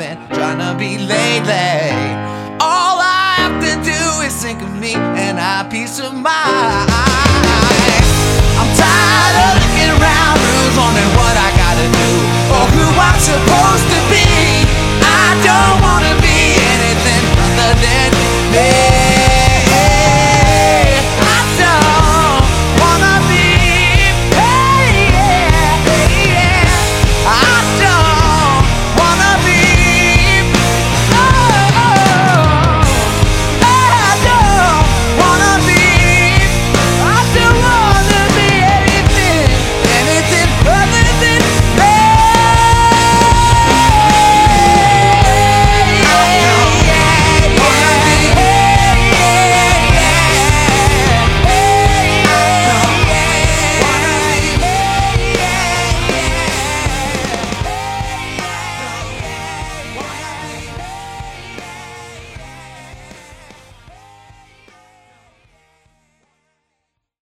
been trying to be lately. All I have to do is think of me and I peace of mind.